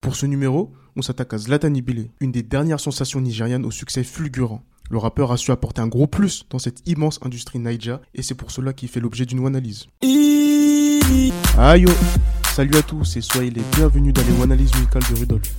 Pour ce numéro, on s'attaque à Zlatan Ibile, une des dernières sensations nigérianes au succès fulgurant. Le rappeur a su apporter un gros plus dans cette immense industrie Naija et c'est pour cela qu'il fait l'objet d'une analyse. Aïe Salut à tous et soyez les bienvenus dans les analyses musicales de Rudolf.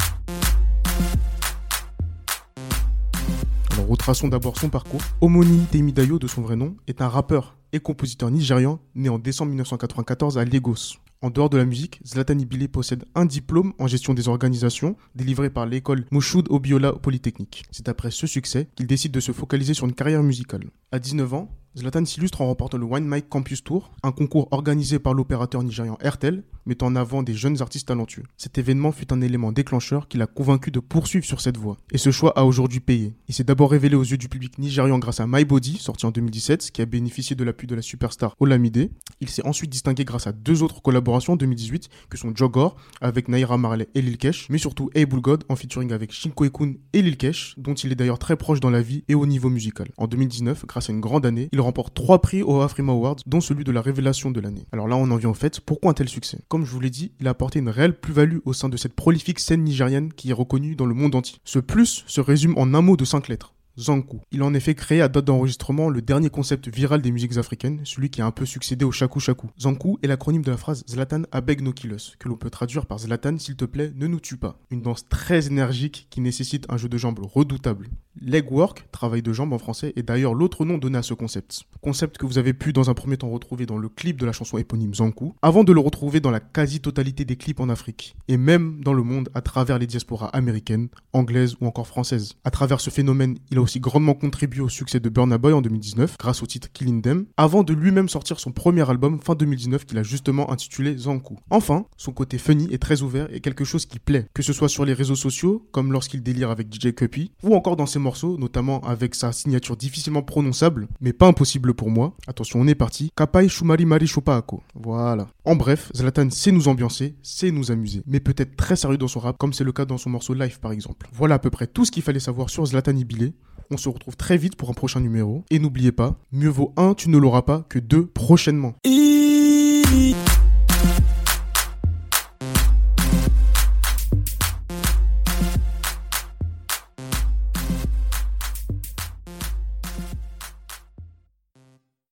Alors retraçons d'abord son parcours. Omoni Temidayo de son vrai nom est un rappeur et compositeur nigérian né en décembre 1994 à Lagos. En dehors de la musique, Zlatan Ibile possède un diplôme en gestion des organisations délivré par l'école Moshoud Obiola Polytechnique. C'est après ce succès qu'il décide de se focaliser sur une carrière musicale. À 19 ans, Zlatan s'illustre en remportant le Wine Mike Campus Tour, un concours organisé par l'opérateur nigérian Airtel, mettant en avant des jeunes artistes talentueux. Cet événement fut un élément déclencheur qui l'a convaincu de poursuivre sur cette voie. Et ce choix a aujourd'hui payé. Il s'est d'abord révélé aux yeux du public nigérian grâce à My Body, sorti en 2017, qui a bénéficié de l'appui de la superstar Olamide. Il s'est ensuite distingué grâce à deux autres collaborations en 2018, que sont Jogor, avec Naira Marley et Lil Kesh, mais surtout Able God, en featuring avec Shinko Ekun et Lil Kesh, dont il est d'ailleurs très proche dans la vie et au niveau musical. En 2019, grâce à une grande année, il remporte trois prix au Afrima Awards, dont celui de la révélation de l'année. Alors là, on en vient au fait, pourquoi un tel succès? Comme je vous l'ai dit, il a apporté une réelle plus-value au sein de cette prolifique scène nigérienne qui est reconnue dans le monde entier. Ce plus se résume en un mot de cinq lettres. Zanku. Il a en effet créé à date d'enregistrement le dernier concept viral des musiques africaines, celui qui a un peu succédé au Shaku Shaku. Zanku est l'acronyme de la phrase Zlatan abeg no que l'on peut traduire par Zlatan s'il te plaît ne nous tue pas. Une danse très énergique qui nécessite un jeu de jambes redoutable. Leg work, travail de jambes en français, est d'ailleurs l'autre nom donné à ce concept. Concept que vous avez pu dans un premier temps retrouver dans le clip de la chanson éponyme Zanku, avant de le retrouver dans la quasi-totalité des clips en Afrique, et même dans le monde à travers les diasporas américaines, anglaises ou encore françaises. À travers ce phénomène, il aussi grandement contribué au succès de Burna Boy en 2019 grâce au titre Killing Them, avant de lui-même sortir son premier album fin 2019 qu'il a justement intitulé Zanku. Enfin, son côté funny est très ouvert et quelque chose qui plaît, que ce soit sur les réseaux sociaux, comme lorsqu'il délire avec DJ Cuppy, ou encore dans ses morceaux, notamment avec sa signature difficilement prononçable, mais pas impossible pour moi. Attention, on est parti. Kapai Shumari Mari Shopaako. Voilà. En bref, Zlatan sait nous ambiancer, sait nous amuser, mais peut-être très sérieux dans son rap, comme c'est le cas dans son morceau Live par exemple. Voilà à peu près tout ce qu'il fallait savoir sur Zlatan Ibile. On se retrouve très vite pour un prochain numéro. Et n'oubliez pas, mieux vaut un, tu ne l'auras pas, que deux prochainement.